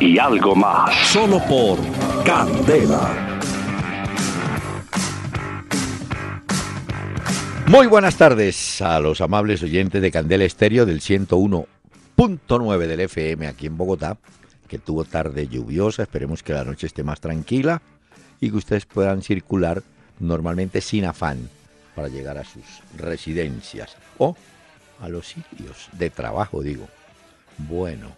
y algo más. Solo por Candela. Muy buenas tardes a los amables oyentes de Candela Estéreo del 101.9 del FM aquí en Bogotá, que tuvo tarde lluviosa, esperemos que la noche esté más tranquila y que ustedes puedan circular normalmente sin afán para llegar a sus residencias o a los sitios de trabajo, digo. Bueno,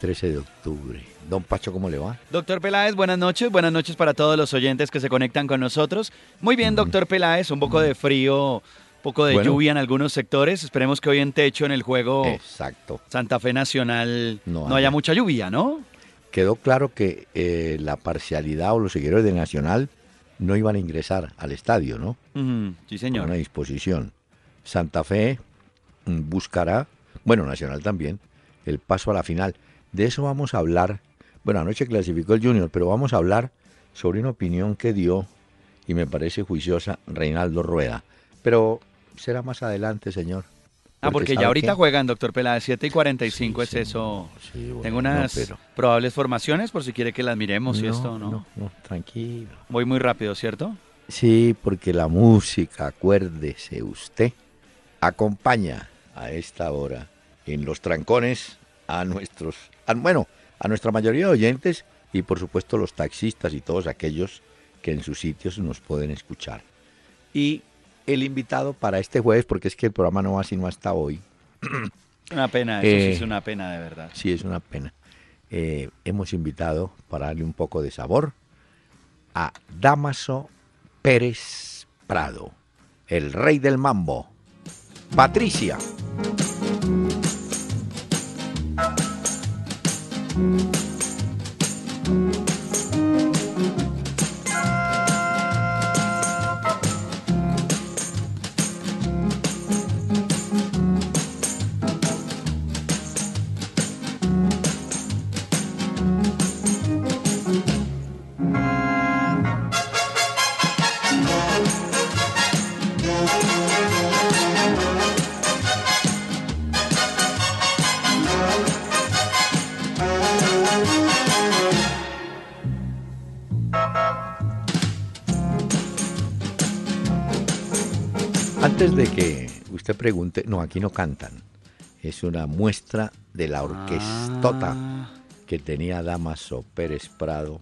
13 de octubre. Don Pacho, ¿cómo le va? Doctor Peláez, buenas noches. Buenas noches para todos los oyentes que se conectan con nosotros. Muy bien, doctor Peláez, un poco de frío, un poco de Bueno. lluvia en algunos sectores. Esperemos que hoy en techo, en el juego Exacto. Santa Fe Nacional, No no, haya mucha lluvia, ¿no? Quedó claro que eh, la parcialidad o los seguidores de Nacional no iban a ingresar al estadio, ¿no? Sí, señor. una disposición. Santa Fe mm, buscará, bueno, Nacional también, el paso a la final. De eso vamos a hablar. Bueno, anoche clasificó el Junior, pero vamos a hablar sobre una opinión que dio, y me parece juiciosa, Reinaldo Rueda. Pero será más adelante, señor. Ah, porque ¿sabe ya ahorita qué? juegan, doctor Peláez, 7 y 45 Sí, es sí, eso. Sí, bueno, Tengo no, unas pero- probables formaciones por si quiere que las miremos y no, esto, ¿no? no, no, tranquilo. Voy muy rápido, ¿cierto? Sí, porque la música, acuérdese usted, acompaña a esta hora en los trancones a nuestros, a- bueno, a nuestra mayoría de oyentes y por supuesto los taxistas y todos aquellos que en sus sitios nos pueden escuchar. Y el invitado para este jueves, porque es que el programa no va sino hasta hoy, Una pena, eso Eh, sí es una pena de verdad. sí es una pena, eh, hemos invitado para darle un poco de sabor a Damaso Pérez Prado, el rey del mambo. Patricia. Mm-hmm. Pregunte, no, aquí no cantan. Es una muestra de la orquestota Ah, que tenía Damaso Pérez Prado,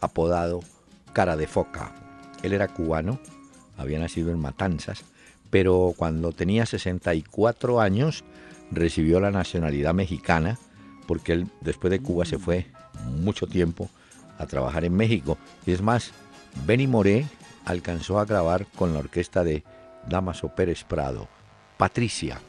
apodado Cara de Foca. Él era cubano, había nacido en Matanzas, pero cuando tenía 64 años recibió la nacionalidad mexicana, porque él después de Cuba se fue mucho tiempo a trabajar en México. Y es más, Benny Moré alcanzó a grabar con la orquesta de Damaso Pérez Prado, Patricia.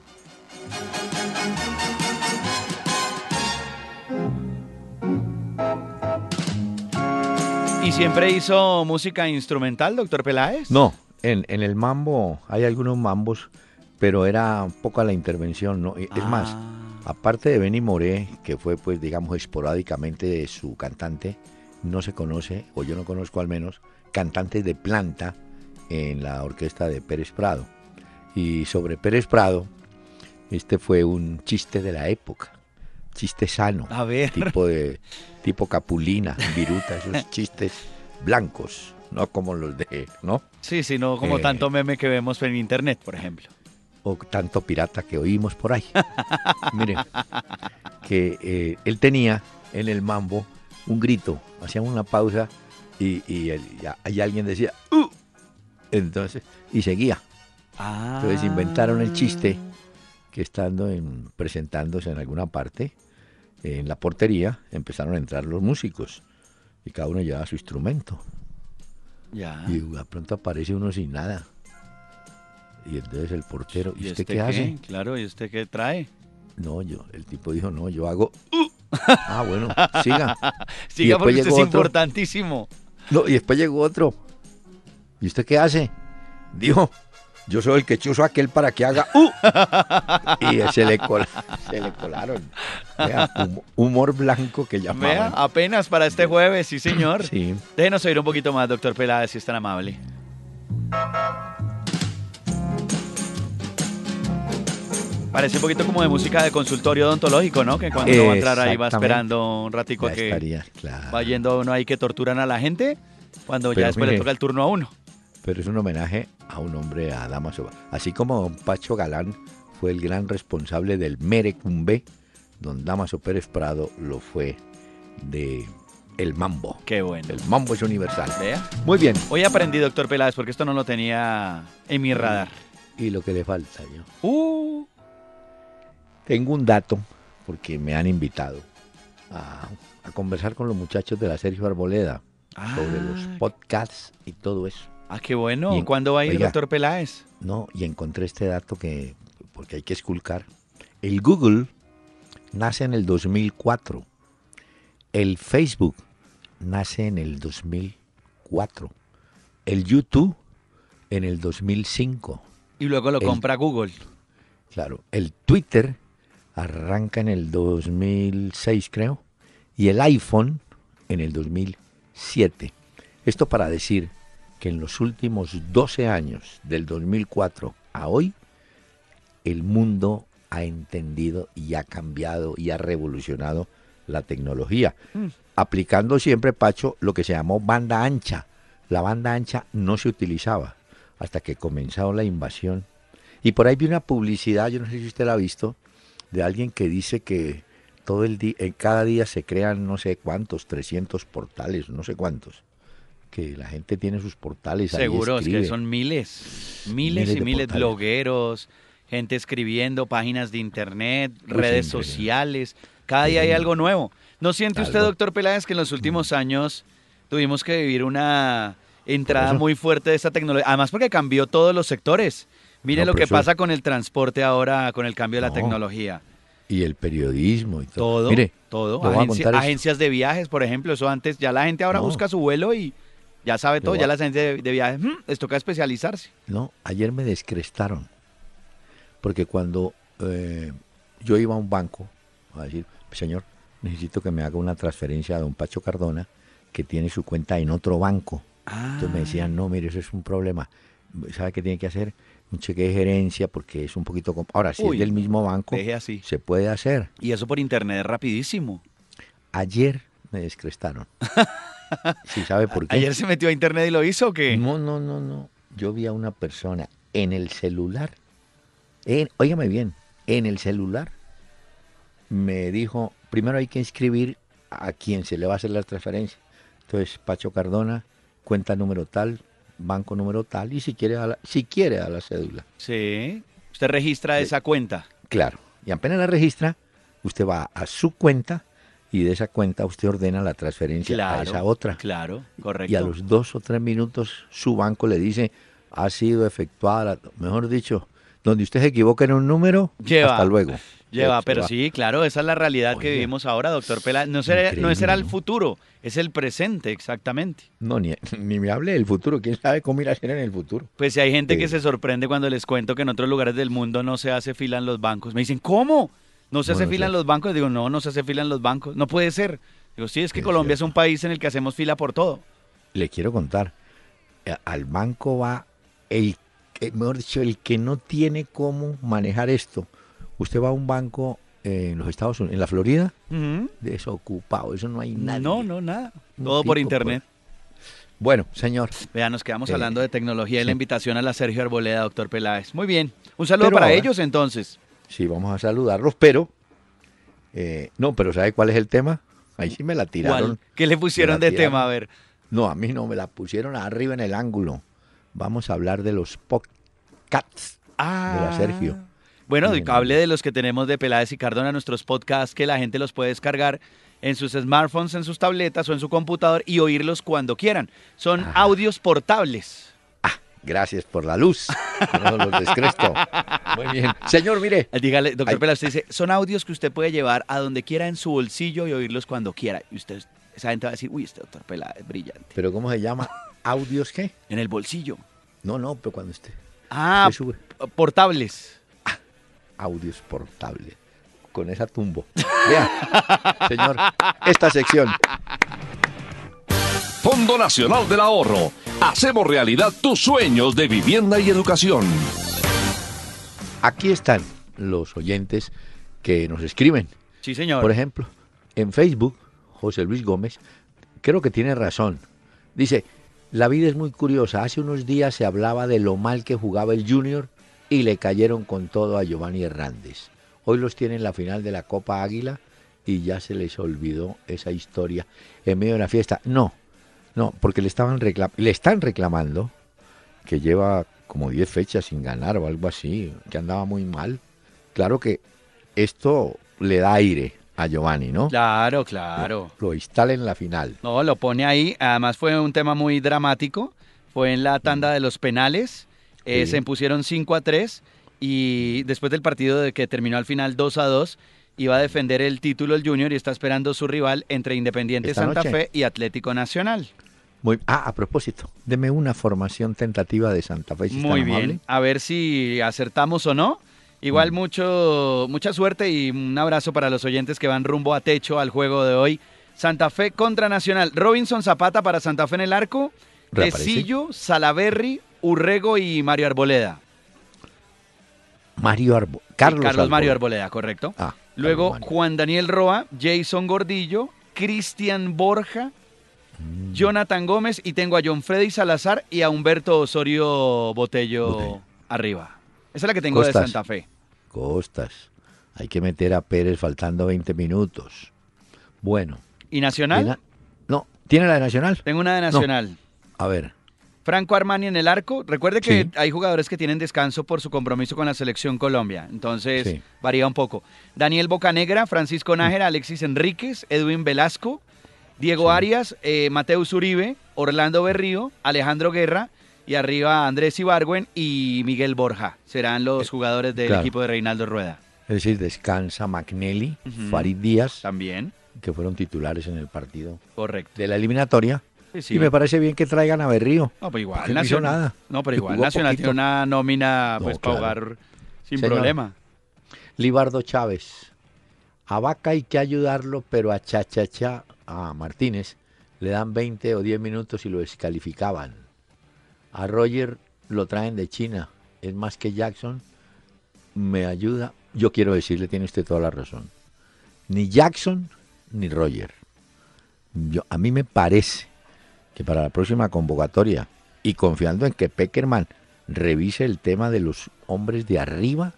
¿Y siempre hizo música instrumental, doctor Peláez? No, en, en el mambo hay algunos mambos, pero era un poco la intervención, ¿no? Es más, Ah, aparte de Benny Moré, que fue, pues, digamos, esporádicamente su cantante, no se conoce, o yo no conozco al menos, cantantes de planta en la orquesta de Pérez Prado. Y sobre Pérez Prado, este fue un chiste de la época, chiste sano, A ver. tipo de tipo Capulina, Viruta, esos chistes blancos, no como los de, ¿no? Sí, sí, no como Eh, tanto meme que vemos en internet, por ejemplo. o tanto pirata que oímos por ahí. Miren, que eh, él tenía en el mambo un grito, hacían una pausa y, y, y alguien decía, "Uh", entonces, y seguía. Ah. Entonces inventaron el chiste que estando en, presentándose en alguna parte, en la portería, empezaron a entrar los músicos y cada uno llevaba su instrumento. Ya. Y de pronto aparece uno sin nada. Y entonces el portero, ¿y, usted este qué hace? Claro, ¿y usted qué trae? No, yo, el tipo dijo, no, yo hago... "Uh". Ah, bueno, siga. siga porque usted es importantísimo. No, y después llegó otro. ¿Y usted qué hace? Dijo, yo soy el que chuzo aquel para que haga uh. y se le, se le colaron. humor blanco que llamaban. Vea, apenas para este jueves, sí señor. Sí. Déjenos oír un poquito más, doctor Peláez, si es tan amable. Parece un poquito como de música de consultorio odontológico, ¿no? Que cuando uno va a entrar ahí va esperando un ratico que va yendo uno ahí que torturan a la gente, cuando ya después le toca el turno a uno. Pero es un homenaje a un hombre, a Damaso. Así como Pacho Galán fue el gran responsable del Merecumbe, don Damaso Pérez Prado lo fue de el mambo. Qué bueno. El mambo es universal. ¿Vea? Muy bien. Hoy aprendí, doctor Peláez, porque esto no lo tenía en mi radar. Y lo que le falta yo. Uh. Tengo un dato, porque me han invitado a, conversar con los muchachos de la Sergio Arboleda sobre los ah. podcasts y todo eso. Ah, qué bueno. Y ¿Cuándo va a ir el doctor Peláez? No, y encontré este dato que, porque hay que esculcar. El Google nace en el 2004. El Facebook nace en el 2004. El YouTube en el 2005. Y luego lo compra Google. Claro. El Twitter arranca en el 2006, creo, y el iPhone en el 2007. Esto para decir que en los últimos 12 años, del 2004 a hoy, el mundo ha entendido y ha cambiado y ha revolucionado la tecnología, mm. aplicando siempre, Pacho, lo que se llamó banda ancha. La banda ancha no se utilizaba hasta que comenzó la invasión. Y por ahí vi una publicidad, yo no sé si usted la ha visto, de alguien que dice que todo el día, en cada día se crean no sé cuántos, 300 portales, no sé cuántos. Que la gente tiene sus portales. Seguro, es que son miles, miles, y miles de blogueros, gente escribiendo, páginas de internet, redes sociales. Cada día hay algo nuevo. ¿No siente usted, doctor Peláez, que en los últimos años tuvimos que vivir una entrada muy fuerte de esta tecnología? Además porque cambió todos los sectores. Mire lo que pasa con el transporte ahora, con el cambio de la tecnología. Y el periodismo y todo. Todo, Mire, todo. agencias de viajes, por ejemplo, eso antes, ya la gente ahora busca su vuelo y ya sabe todo, ya las agencias de, viajes, mm, les toca especializarse. No, ayer me descrestaron, porque cuando eh, yo iba a un banco a decir, señor, necesito que me haga una transferencia a don Pacho Cardona, que tiene su cuenta en otro banco. Entonces me decían, no, mire, eso es un problema. ¿Sabe qué tiene que hacer? un cheque de gerencia porque es un poquito... Ahora, si es del mismo banco, así. se puede hacer. Y eso por internet es rapidísimo. Ayer me descrestaron. ¿Sí sabe por qué? ¿Ayer se metió a internet y lo hizo o qué? No, no, no, no. Yo vi a una persona en el celular, en, óigame bien, en el celular, me dijo, primero hay que inscribir a quien se le va a hacer la transferencia. Entonces, Pacho Cardona, cuenta número tal, banco número tal y si quiere a la, si quiere a la cédula. Sí, usted registra esa cuenta. Claro, y apenas la registra, usted va a su cuenta y de esa cuenta usted ordena la transferencia a esa otra. Claro, correcto. Y a los dos o tres minutos su banco le dice, ha sido efectuada, mejor dicho, donde usted se equivoca en un número, hasta luego. Lleva, pero sí, claro, esa es la realidad que vivimos ahora, doctor Pela. No, será, no será el futuro, es el presente, exactamente. No, ni, ni me hable del futuro, quién sabe cómo irá a ser en el futuro. Pues si hay gente que eh. se sorprende cuando les cuento que en otros lugares del mundo no se hace fila en los bancos. Me dicen, ¿cómo? ¿No se hace fila en los bancos? Digo, no, no se hace fila en los bancos. No puede ser. Digo, sí, es que Colombia es un país en el que hacemos fila por todo. Le quiero contar, eh, al banco va el, eh, mejor dicho, el que no tiene cómo manejar esto Usted va a un banco en los Estados Unidos, en la Florida, desocupado, eso no hay nada. No, no, nada. Todo por internet. Bueno, señor. Vean, nos quedamos eh, hablando de tecnología y la invitación a la Sergio Arboleda, doctor Peláez. Muy bien. Un saludo para ellos entonces. Sí, vamos a saludarlos, pero... Eh, no, pero ¿sabe cuál es el tema? Ahí sí me la tiraron. ¿Qué le pusieron de tema? A ver. No, a mí no, me la pusieron arriba en el ángulo. Vamos a hablar de los podcasts ah. de la Sergio. Bueno, hable de los que tenemos de Peláez y Cardona, nuestros podcasts que la gente los puede descargar en sus smartphones, en sus tabletas o en su computador y oírlos cuando quieran. Son audios portables. Gracias por la luz. No los descresto. Muy bien. Señor, mire. Eh, dígale, doctor Pela, usted dice, son audios que usted puede llevar a donde quiera en su bolsillo y oírlos cuando quiera. Y usted, esa gente va a decir, uy, este doctor Pela es brillante. ¿Pero cómo se llama? ¿Audios qué? En el bolsillo. No, no, pero cuando usted. Ah, portables. Ah, audios portables. Con esa tumbo. Vea, señor, esta sección Fondo Nacional del Ahorro. Hacemos realidad tus sueños de vivienda y educación. Aquí están los oyentes que nos escriben. Sí, señor. Por ejemplo, en Facebook, José Luis Gómez, creo que tiene razón. Dice, la vida es muy curiosa. Hace unos días se hablaba de lo mal que jugaba el Junior y le cayeron con todo a Giovanni Hernández. Hoy los tiene en la final de la Copa Águila y ya se les olvidó esa historia en medio de la fiesta. No, no, porque le, estaban le están reclamando que lleva como 10 fechas sin ganar o algo así, que andaba muy mal. Claro que esto le da aire a Giovanni, ¿no? Claro, claro. Lo, instala en la final. No, lo pone ahí. Además fue un tema muy dramático. Fue en la tanda de los penales. Eh, se impusieron 5 a 3 y después del partido de que terminó al final 2 a 2 iba a defender el título el Junior y está esperando su rival entre Independiente Santa Fe y Atlético Nacional ah, a propósito, deme una formación tentativa de Santa Fe. Muy bien, a ver si acertamos o no. Igual mm. mucho, mucha suerte y un abrazo para los oyentes que van rumbo a techo al juego de hoy. Santa Fe contra Nacional. Robinson Zapata para Santa Fe en el arco. Tecillo, Salaberry, Urrego y Mario Arboleda. Mario Arboleda. Carlos, Mario Arboleda, correcto. Ah, Luego Juan Daniel Roa, Jason Gordillo, Cristian Borja, Jonathan Gómez y tengo a John Freddy Salazar y a Humberto Osorio Botello arriba. Esa es la que tengo de Santa Fe. Costas. Hay que meter a Pérez faltando 20 minutos. Bueno. ¿Y Nacional? No, ¿tiene la de Nacional? Tengo una de Nacional. A ver. Franco Armani en el arco. Recuerde que hay jugadores que tienen descanso por su compromiso con la selección Colombia. Entonces, varía un poco. Daniel Bocanegra, Francisco Nájera, Alexis Enríquez, Edwin Velasco, Diego Arias, eh, Mateus Uribe, Orlando Berrío, Alejandro Guerra y arriba Andrés Ibargüen y Miguel Borja. Serán los eh, jugadores del equipo de Reinaldo Rueda. Es decir, descansa McNelly, Farid Díaz. También. Que fueron titulares en el partido. Correcto. De la eliminatoria. Y me parece bien que traigan a Berrío. No, pero igual. No hizo nada. No, pero igual Nacional tiene una nómina pues, para jugar sin problema. Libardo Chávez. A Vaca hay que ayudarlo, pero a Cha Cha Cha a Martínez le dan 20 o 10 minutos y lo descalificaban. A Roger lo traen de China, es más que Jackson, me ayuda. Yo quiero decirle, tiene usted toda la razón. Ni Jackson ni Roger. Yo, a mí me parece que para la próxima convocatoria, y confiando en que Peckerman revise el tema de los hombres de arriba,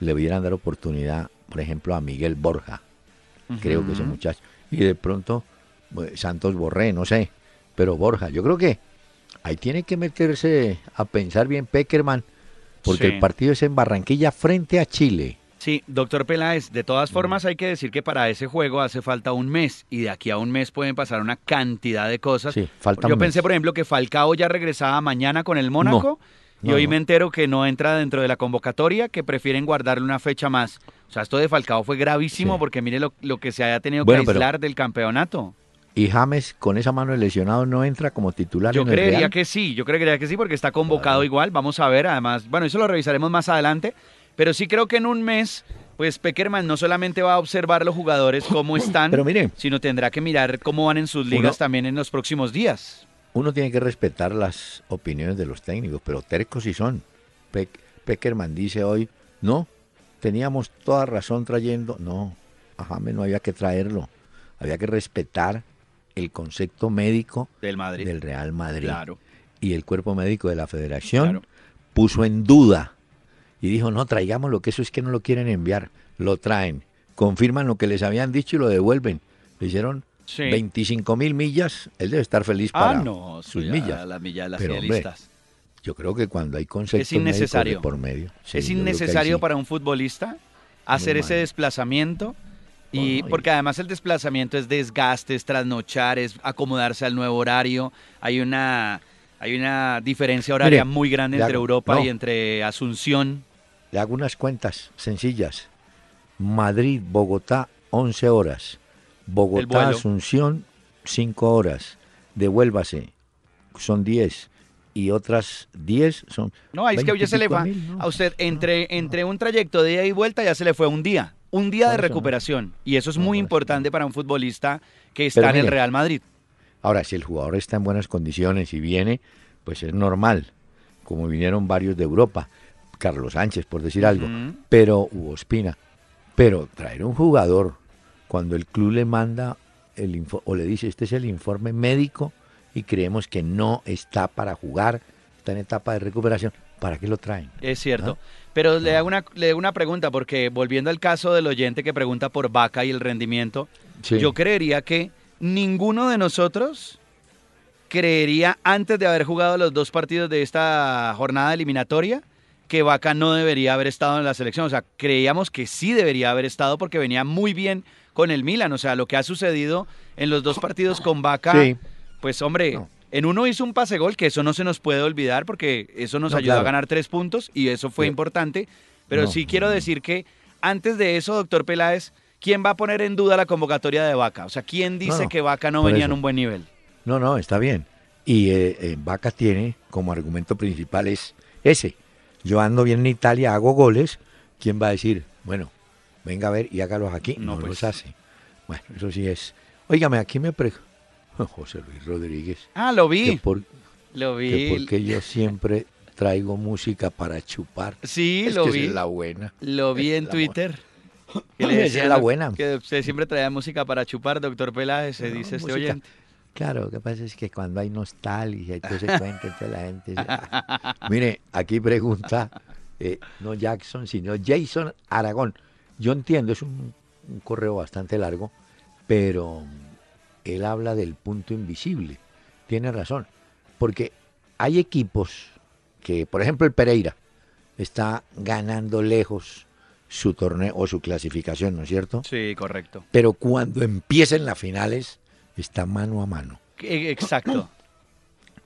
le hubieran dar oportunidad, por ejemplo, a Miguel Borja. Creo que ese muchacho y de pronto pues, Santos Borré, no sé, pero Borja, yo creo que ahí tiene que meterse a pensar bien Peckerman, porque el partido es en Barranquilla frente a Chile. Sí, doctor Peláez, de todas formas hay que decir que para ese juego hace falta un mes y de aquí a un mes pueden pasar una cantidad de cosas. Sí, falta Yo pensé, por ejemplo, que Falcao ya regresaba mañana con el Mónaco y hoy me entero que no entra dentro de la convocatoria, que prefieren guardarle una fecha más. O sea, esto de Falcao fue gravísimo porque mire lo, que se haya tenido que aislar del campeonato. ¿Y James con esa mano de lesionado no entra como titular? Yo en el creería que sí, yo creería que sí porque está convocado igual. Vamos a ver, además, bueno, eso lo revisaremos más adelante. Pero sí creo que en un mes, pues Peckerman no solamente va a observar los jugadores cómo están, sino tendrá que mirar cómo van en sus ligas también en los próximos días. Uno tiene que respetar las opiniones de los técnicos, pero tercos sí son. Peckerman dice hoy, no, teníamos toda razón trayendo. No, a James no había que traerlo. Había que respetar el concepto médico del, Madrid. del Real Madrid. Y el cuerpo médico de la federación puso en duda y dijo, no, traigamos lo que eso es que no lo quieren enviar. Lo traen, confirman lo que les habían dicho y lo devuelven. Le hicieron 25 mil millas. Él debe estar feliz ah, para no, sus millas. Las millas las Pero, yo creo que cuando hay conceptos innecesario. por medio. es innecesario para un futbolista hacer ese desplazamiento. Y porque además el desplazamiento es desgaste, es trasnochar, es acomodarse al nuevo horario. Hay una Hay una diferencia horaria muy grande entre Europa y entre Asunción. Le hago unas cuentas sencillas. Madrid, Bogotá, 11 horas. Bogotá, Asunción, 5 horas. Devuélvase, son 10 y otras 10 son. No, es que ya se le va a usted entre, entre un trayecto de ida y vuelta ya se le fue un día, un día de recuperación. Y eso es muy importante para un futbolista que está en el Real Madrid. Ahora, si el jugador está en buenas condiciones y viene, pues es normal, como vinieron varios de Europa, Carlos Sánchez, por decir algo, pero hubo Espina. Pero traer un jugador cuando el club le manda el o le dice, este es el informe médico y creemos que no está para jugar, está en etapa de recuperación, ¿para qué lo traen? Es cierto. Pero le hago, una, le una pregunta, porque volviendo al caso del oyente que pregunta por Vaca y el rendimiento, yo creería que ninguno de nosotros creería, antes de haber jugado los dos partidos de esta jornada eliminatoria, que Vaca no debería haber estado en la selección. O sea, creíamos que sí debería haber estado porque venía muy bien con el Milan. O sea, lo que ha sucedido en los dos partidos con Vaca, pues hombre, en uno hizo un pase gol, que eso no se nos puede olvidar porque eso nos ayudó a ganar tres puntos y eso fue importante. Pero sí quiero decir que antes de eso, doctor Peláez, ¿quién va a poner en duda la convocatoria de Vaca? O sea, ¿quién dice que Vaca no venía en un buen nivel? No, no, está bien. Y eh, eh, Vaca tiene como argumento principal es ese. Yo ando bien en Italia, hago goles. ¿Quién va a decir, bueno, venga a ver y hágalos aquí? No, pues. los hace. Bueno, eso sí es. Óigame, aquí me pre... José Luis Rodríguez. Ah, lo vi. lo vi. porque yo siempre traigo música para chupar. Sí, lo vi. Es la buena. Lo vi en Twitter. Que es la buena. Que usted siempre traía música para chupar, doctor Peláez, se dice este oyente. Claro, lo que pasa es que cuando hay nostalgia se cuenta entre la gente. Mire, aquí pregunta, eh, no Jackson, sino Jason Aragón. Yo entiendo, es un, correo bastante largo, pero él habla del punto invisible. Tiene razón, porque hay equipos que, por ejemplo, el Pereira está ganando lejos su torneo o su clasificación, ¿no es cierto? Sí, correcto. Pero cuando empiecen las finales, está mano a mano. E, exacto.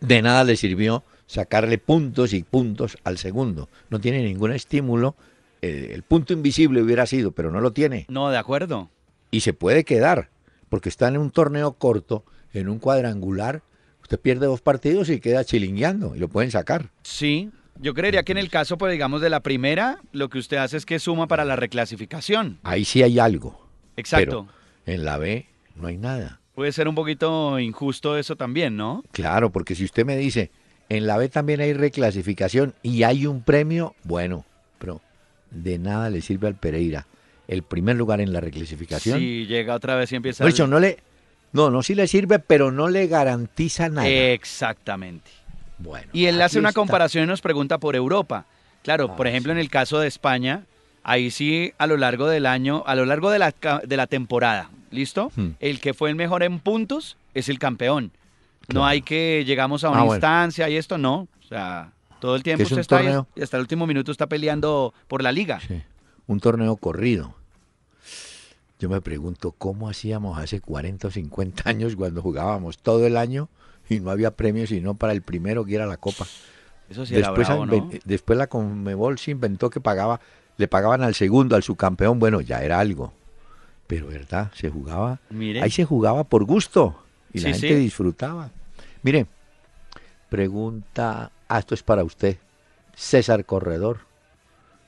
De nada le sirvió sacarle puntos y puntos al segundo. No tiene ningún estímulo. El, punto invisible hubiera sido, pero no lo tiene. No, de acuerdo. Y se puede quedar, porque está en un torneo corto, en un cuadrangular. Usted pierde dos partidos y queda chilingueando y lo pueden sacar. Sí, yo creería que en el caso, pues digamos, de la primera, lo que usted hace es que suma para la reclasificación. Ahí sí hay algo. Exacto. en la B no hay nada. Puede ser un poquito injusto eso también, ¿no? Claro, porque si usted me dice, en la B también hay reclasificación y hay un premio, bueno, de nada le sirve al Pereira el primer lugar en la reclasificación. Si llega otra vez y empieza. Pues no le, no, no sí le sirve, pero no le garantiza nada. Exactamente. Bueno. Y él hace una comparación y nos pregunta por Europa. Claro, ah, por ejemplo, en el caso de España, ahí sí a lo largo del año, a lo largo de la, de la temporada, ¿listo? Hmm. El que fue el mejor en puntos es el campeón. No hay que llegamos a una ah, instancia y esto, no. O sea, todo el tiempo usted está y hasta el último minuto está peleando por la liga. Sí. Un torneo corrido. Yo me pregunto cómo hacíamos hace 40 o 50 años cuando jugábamos todo el año y no había premios sino para el primero que era la copa. Eso sí después, era bravo, después la Conmebol se inventó que pagaba, le pagaban al segundo, al subcampeón, bueno, ya era algo. Pero verdad, se jugaba. Ahí se jugaba por gusto y la gente disfrutaba. Mire, pregunta, ah, esto es para usted. César Corredor,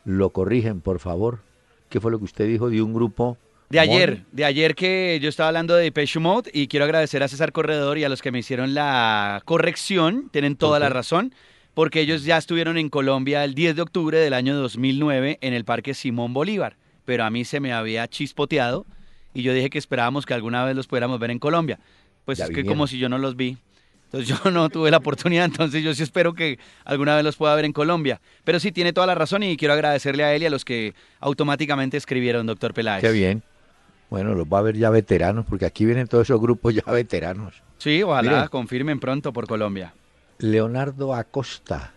lo corrigen, por favor. ¿Qué fue lo que usted dijo de un grupo? De ayer, de ayer que yo estaba hablando de Depeche Mode y quiero agradecer a César Corredor y a los que me hicieron la corrección, tienen toda la razón, porque ellos ya estuvieron en Colombia el 10 de octubre del año 2009 en el Parque Simón Bolívar pero a mí se me había chispoteado y yo dije que esperábamos que alguna vez los pudiéramos ver en Colombia. Pues es que como si yo no los vi. Entonces yo no tuve la oportunidad, entonces yo sí espero que alguna vez los pueda ver en Colombia. Pero sí, tiene toda la razón y quiero agradecerle a él y a los que automáticamente escribieron, doctor Peláez. Qué bien. Bueno, los va a ver ya veteranos, porque aquí vienen todos esos grupos ya veteranos. Sí, ojalá confirmen pronto por Colombia. Leonardo Acosta,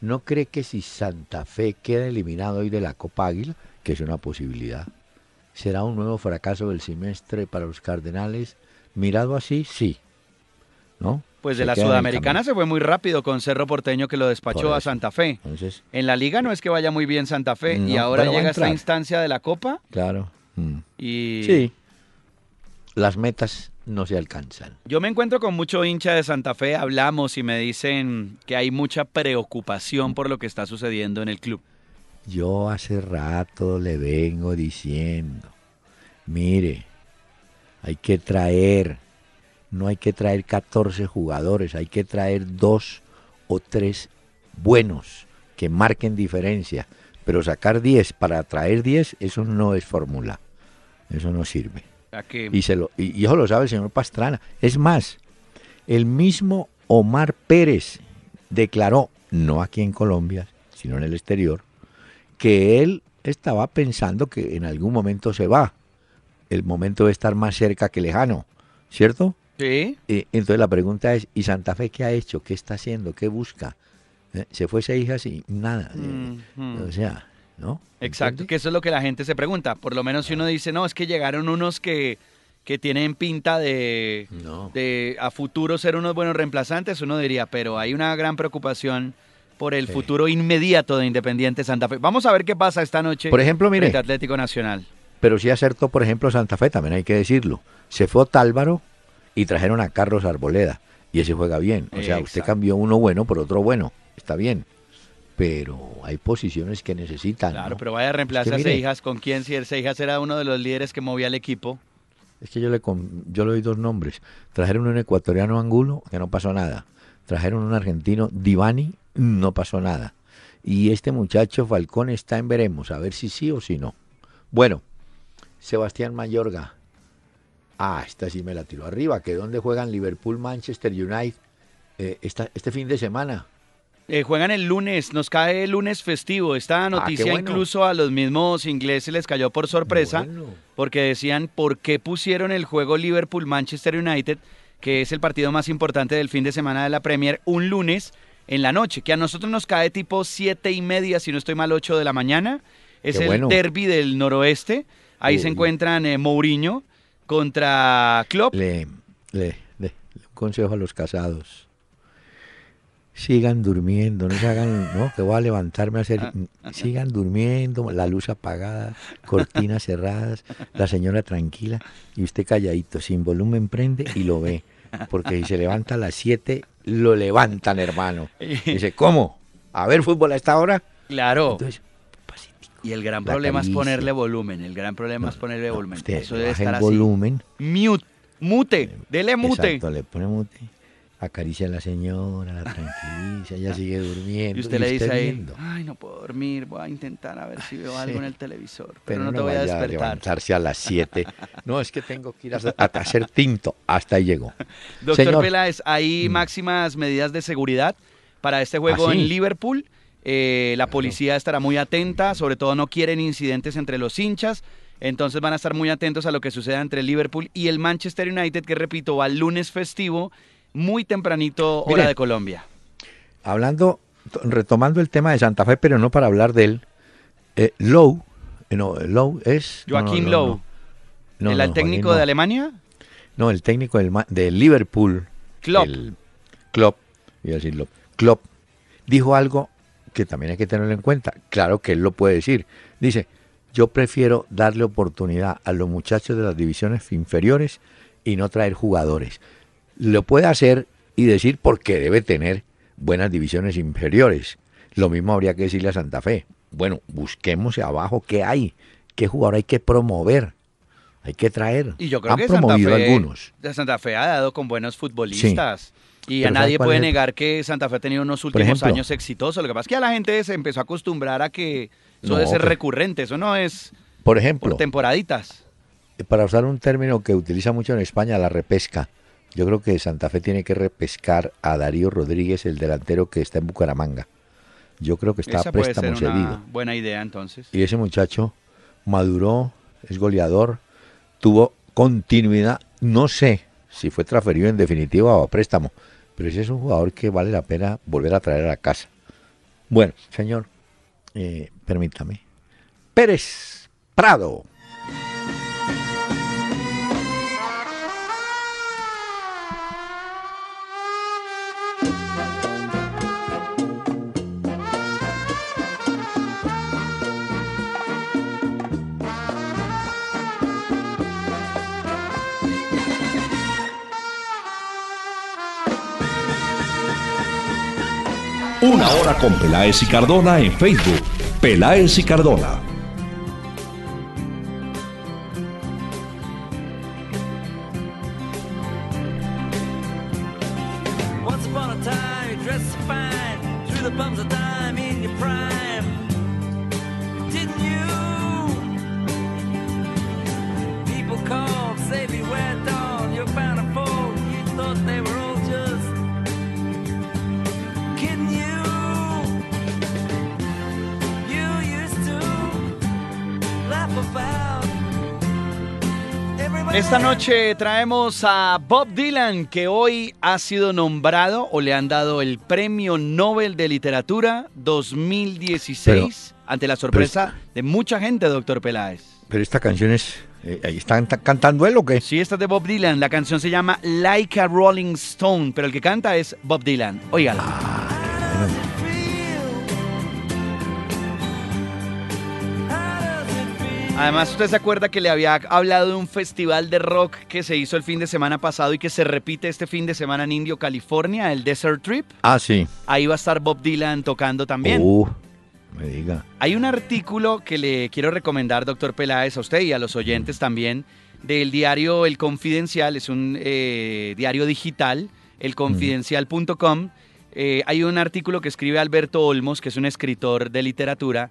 ¿no cree que si Santa Fe queda eliminado hoy de la Copa Águila, que es una posibilidad. ¿Será un nuevo fracaso del semestre para los Cardenales? Mirado así, sí. ¿No? Pues de la Sudamericana se fue muy rápido con Cerro Porteño que lo despachó a Santa Fe. en la liga no es que vaya muy bien Santa Fe y ahora llega esta instancia de la Copa. Claro. Mm. Y... Sí. Las metas no se alcanzan. Yo me encuentro con mucho hincha de Santa Fe, hablamos y me dicen que hay mucha preocupación por lo que está sucediendo en el club. Yo hace rato le vengo diciendo, mire, hay que traer no hay que traer 14 jugadores, hay que traer dos o tres buenos que marquen diferencia. Pero sacar 10 para traer 10, eso no es fórmula. Eso no sirve. Y, se lo, y, eso lo sabe el señor Pastrana. Es más, el mismo Omar Pérez declaró, no aquí en Colombia, sino en el exterior, que él estaba pensando que en algún momento se va. El momento de estar más cerca que lejano, ¿cierto? Sí. Y, entonces la pregunta es, ¿y Santa Fe qué ha hecho? ¿Qué está haciendo? ¿Qué busca? ¿Eh? Se fue seis hijas y nada. O sea, ¿no? Exacto, que eso es lo que la gente se pregunta. Por lo menos si uno dice, no, es que llegaron unos que, que tienen pinta de, de a futuro ser unos buenos reemplazantes, uno diría, pero hay una gran preocupación por el futuro inmediato de Independiente Santa Fe. Vamos a ver qué pasa esta noche por ejemplo, mire, Atlético Nacional. Pero sí acertó, por ejemplo, Santa Fe, también hay que decirlo. Se fue Tálvaro y trajeron a Carlos Arboleda y ese juega bien. O sea, usted cambió uno bueno por otro bueno, está bien. Pero hay posiciones que necesitan. Claro, pero vaya a reemplazar a Seijas. ¿Con quién? Si el Seijas era uno de los líderes que movía el equipo. Es que yo le, yo le doy dos nombres. Trajeron un ecuatoriano Angulo, que no pasó nada. Trajeron un argentino Divani, no pasó nada. Y este muchacho Falcón está en veremos, a ver si sí o si no. Bueno, Sebastián Mayorga, Ah, esta sí me la tiró arriba. ¿Que dónde juegan Liverpool, Manchester United eh, este fin de semana? Eh, juegan el lunes, nos cae el lunes festivo. Esta ah, noticia incluso a los mismos ingleses les cayó por sorpresa, porque decían por qué pusieron el juego Liverpool-Manchester United, que es el partido más importante del fin de semana de la Premier, un lunes en la noche, que a nosotros nos cae tipo siete y media, si no estoy mal, ocho de la mañana. Es el derby del noroeste. Ahí se encuentran eh, Mourinho contra Klopp. Le, le, le, un consejo a los casados. Sigan durmiendo, no se hagan, no, que voy a levantarme a hacer, ah, sigan durmiendo, la luz apagada, cortinas cerradas, la señora tranquila y usted calladito, sin volumen prende y lo ve, porque si se levanta a las 7, lo levantan, hermano. dice, ¿cómo? ¿A ver fútbol a esta hora? Claro. Entonces, y el gran problema es ponerle volumen. El gran problema es ponerle volumen. Eso debe estar el volumen. Mute. Mute. Dele mute. Exacto, le pone mute. Acaricia a la señora, la tranquiliza, ella sigue durmiendo. Y usted le dice ahí, ay, no puedo dormir, voy a intentar a ver si veo algo en el televisor, pero, no te voy a despertar. Levantarse a las 7. no, es que tengo que ir a, hacer tinto. Hasta ahí llegó. Doctor Peláez, ¿hay mm. máximas medidas de seguridad para este juego ¿Ah, en Liverpool? Eh, la policía estará muy atenta, sobre todo no quieren incidentes entre los hinchas. Entonces van a estar muy atentos a lo que suceda entre el Liverpool y el Manchester United, que repito, va el lunes festivo, muy tempranito, hora de Colombia. Hablando, retomando el tema de Santa Fe, pero no para hablar de él, eh, Lowe, eh, no, Lowe es... Joaquín Lowe, ¿el técnico de Alemania? No, el técnico del, de Liverpool. Klopp. Klopp, iba a decirlo, Klopp, dijo algo que también hay que tenerlo en cuenta. Claro que él lo puede decir. Dice, yo prefiero darle oportunidad a los muchachos de las divisiones inferiores y no traer jugadores. Lo puede hacer y decir porque debe tener buenas divisiones inferiores. Lo mismo habría que decirle a Santa Fe. Bueno, busquemos abajo qué hay, qué jugador hay que promover, hay que traer. Y yo creo que promovido Santa Fe, algunos. Santa Fe ha dado con buenos futbolistas. Y a nadie puede negar que Santa Fe ha tenido unos últimos años exitosos. Lo que pasa es que a la gente se empezó a acostumbrar a que eso debe ser recurrente. Eso no es por, ejemplo, por temporaditas. Eh, para usar un término que utiliza mucho en España, la repesca. Yo creo que Santa Fe tiene que repescar a Darío Rodríguez, el delantero que está en Bucaramanga. Yo creo que está a préstamo cedido. Buena idea entonces. Y ese muchacho maduró, es goleador, tuvo continuidad. No sé si fue transferido en definitiva o a préstamo, pero ese es un jugador que vale la pena volver a traer a casa. Bueno, señor, eh, permítame. Pérez Prado. Una hora con Peláez y Cardona en Facebook. Peláez y Cardona. Noche traemos a Bob Dylan, que hoy ha sido nombrado o le han dado el Premio Nobel de Literatura 2016 ante la sorpresa de mucha gente, doctor Peláez. Pero esta canción es... Eh, ¿Están cantando él o qué? Sí, esta es de Bob Dylan. La canción se llama Like a Rolling Stone, pero el que canta es Bob Dylan. Óigala. Ah, Además, usted se acuerda que le había hablado de un festival de rock que se hizo el fin de semana pasado y que se repite este fin de semana en Indio, California, el Desert Trip. Ah, sí. Ahí va a estar Bob Dylan tocando también. Uh, me diga. Hay un artículo que le quiero recomendar, doctor Peláez, a usted y a los oyentes también, del diario El Confidencial, es un eh, diario digital, elconfidencial.com. Eh, hay un artículo que escribe Alberto Olmos, que es un escritor de literatura,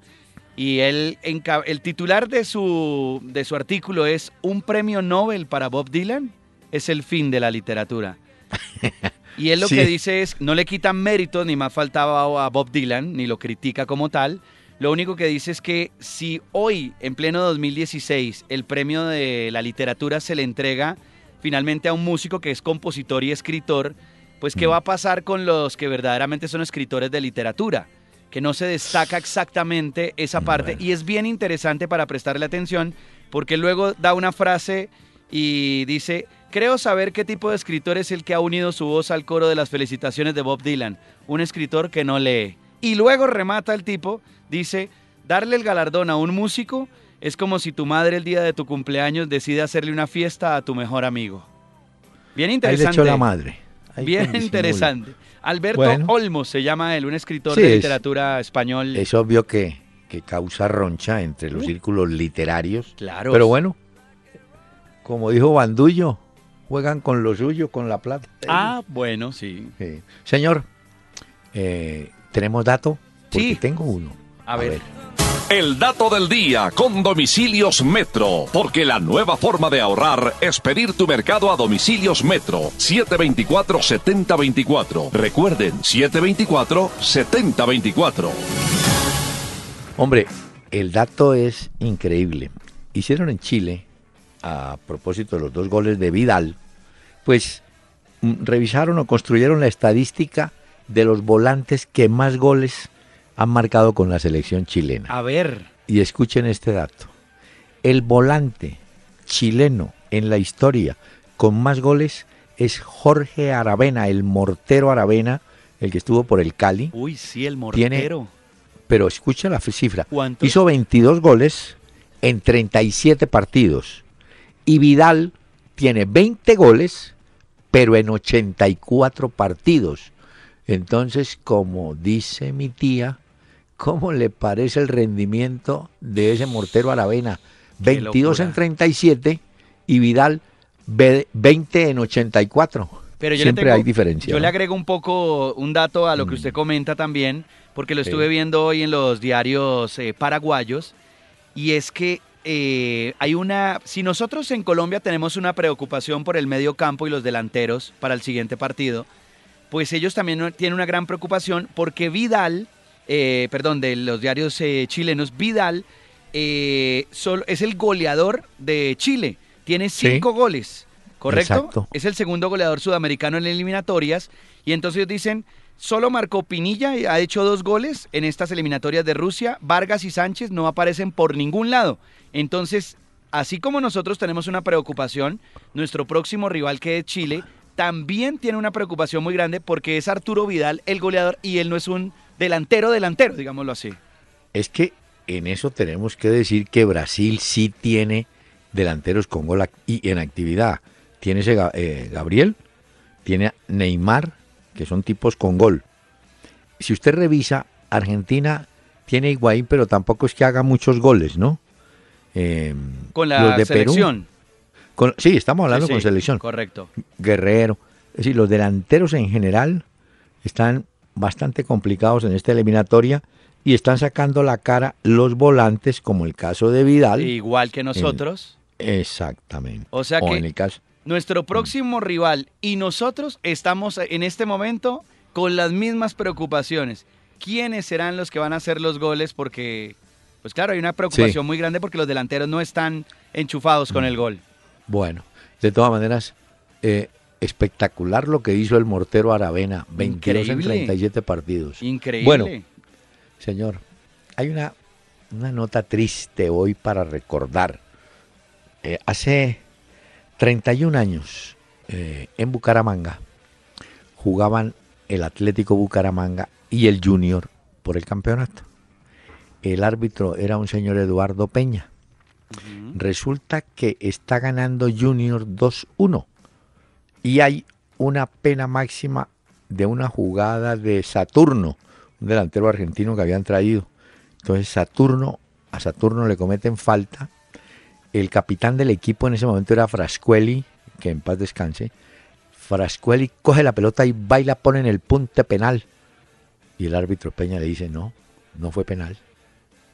y él, el titular de su, de su artículo es Un premio Nobel para Bob Dylan es el fin de la literatura. Y él lo que dice es, no le quitan mérito, ni más faltaba a Bob Dylan, ni lo critica como tal. Lo único que dice es que si hoy, en pleno 2016, el premio de la literatura se le entrega finalmente a un músico que es compositor y escritor, pues ¿qué mm. va a pasar con los que verdaderamente son escritores de literatura? Que no se destaca exactamente esa parte y es bien interesante para prestarle atención porque luego da una frase y dice, creo saber qué tipo de escritor es el que ha unido su voz al coro de las felicitaciones de Bob Dylan, un escritor que no lee. Y luego remata el tipo, dice, darle el galardón a un músico es como si tu madre el día de tu cumpleaños decide hacerle una fiesta a tu mejor amigo. Bien interesante. la madre. bien interesante. Alberto Olmos se llama él, un escritor de literatura español. Es obvio que, que causa roncha entre los uh. círculos literarios. Claro. Pero bueno, como dijo Bandullo, juegan con lo suyo, con la plata. Ah, bueno, sí. Señor, eh, ¿tenemos dato? Porque sí. tengo uno. A, ver. El dato del día con domicilios Metro, porque la nueva forma de ahorrar es pedir tu mercado a domicilios Metro 724-7024. Recuerden, 724-7024. Hombre, el dato es increíble. Hicieron en Chile, a propósito de los dos goles de Vidal, pues mm, revisaron o construyeron la estadística de los volantes que más goles han marcado con la selección chilena. A ver. Y escuchen este dato. El volante chileno en la historia con más goles es Jorge Aravena, el mortero Aravena, el que estuvo por el Cali. Uy, sí, el mortero. pero escucha la cifra. Hizo 22 goles en 37 partidos. Y Vidal tiene 20 goles, pero en 84 partidos. Entonces, como dice mi tía, ¿Cómo le parece el rendimiento de ese mortero Aravena? 22 en 37 y Vidal 20 en 84. Pero Siempre hay diferencia. Yo le agrego un poco un dato a lo que mm. usted comenta también, porque lo estuve viendo hoy en los diarios eh, paraguayos, y es que eh, hay una. Si nosotros en Colombia tenemos una preocupación por el medio campo y los delanteros para el siguiente partido, pues ellos también tienen una gran preocupación porque Vidal eh, perdón, de los diarios eh, chilenos, Vidal eh, es el goleador de Chile. Tiene cinco goles, ¿correcto? Es el segundo goleador sudamericano en eliminatorias. Y entonces ellos dicen, solo marcó Pinilla, ha hecho dos goles en estas eliminatorias de Rusia. Vargas y Sánchez no aparecen por ningún lado. Entonces, así como nosotros tenemos una preocupación, nuestro próximo rival que es Chile también tiene una preocupación muy grande porque es Arturo Vidal el goleador y él no es un delantero, delantero, digámoslo así. Es que en eso tenemos que decir que Brasil sí tiene delanteros con gol y en actividad. Tiene ese eh, Gabriel, tiene Neymar, que son tipos con gol. si usted revisa, Argentina tiene Higuaín, pero tampoco es que haga muchos goles, ¿no? Em, con la selección. sí, estamos hablando con selección. Correcto. Guerrero. Es decir, los delanteros en general están bastante complicados en esta eliminatoria y están sacando la cara los volantes, como el caso de Vidal. Igual que nosotros. exactamente. O sea que nuestro próximo rival y nosotros estamos en este momento con las mismas preocupaciones. ¿Quiénes serán los que van a hacer los goles? Porque, pues claro, hay una preocupación muy grande porque los delanteros no están enchufados con mm. el gol. Bueno, de todas maneras, eh, espectacular lo que hizo el mortero Aravena, 22 en 37 partidos. Increíble. Bueno, señor, hay una, una nota triste hoy para recordar. Eh, hace 31 años, eh, en Bucaramanga, jugaban el Atlético Bucaramanga y el Junior por el campeonato. El árbitro era un señor Eduardo Peña. Resulta que está ganando Junior 2-1 y hay una pena máxima de una jugada de Saturno, un delantero argentino que habían traído. Entonces Saturno, a Saturno le cometen falta. El capitán del equipo en ese momento era Frascueli, que en paz descanse. Frascueli coge la pelota y baila, pone en el punto penal. Y el árbitro Peña le dice, no, no fue penal.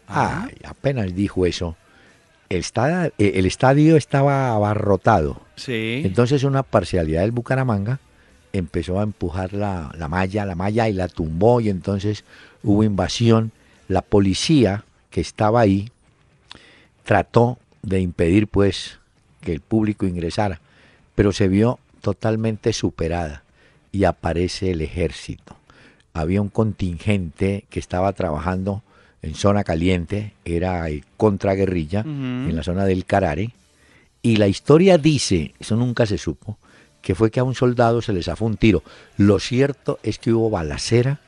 Ah. Ay, apenas dijo eso el, eh, el estadio estaba abarrotado. Sí. Entonces una parcialidad del Bucaramanga empezó a empujar la, la malla, la malla y la tumbó y entonces hubo invasión. La policía que estaba ahí trató de impedir pues que el público ingresara, pero se vio totalmente superada y aparece el ejército. Había un contingente que estaba trabajando en zona caliente, era contraguerrilla, en la zona del Carare, y la historia dice, eso nunca se supo, que fue que a un soldado se le zafó un tiro. Lo cierto es que hubo balacera.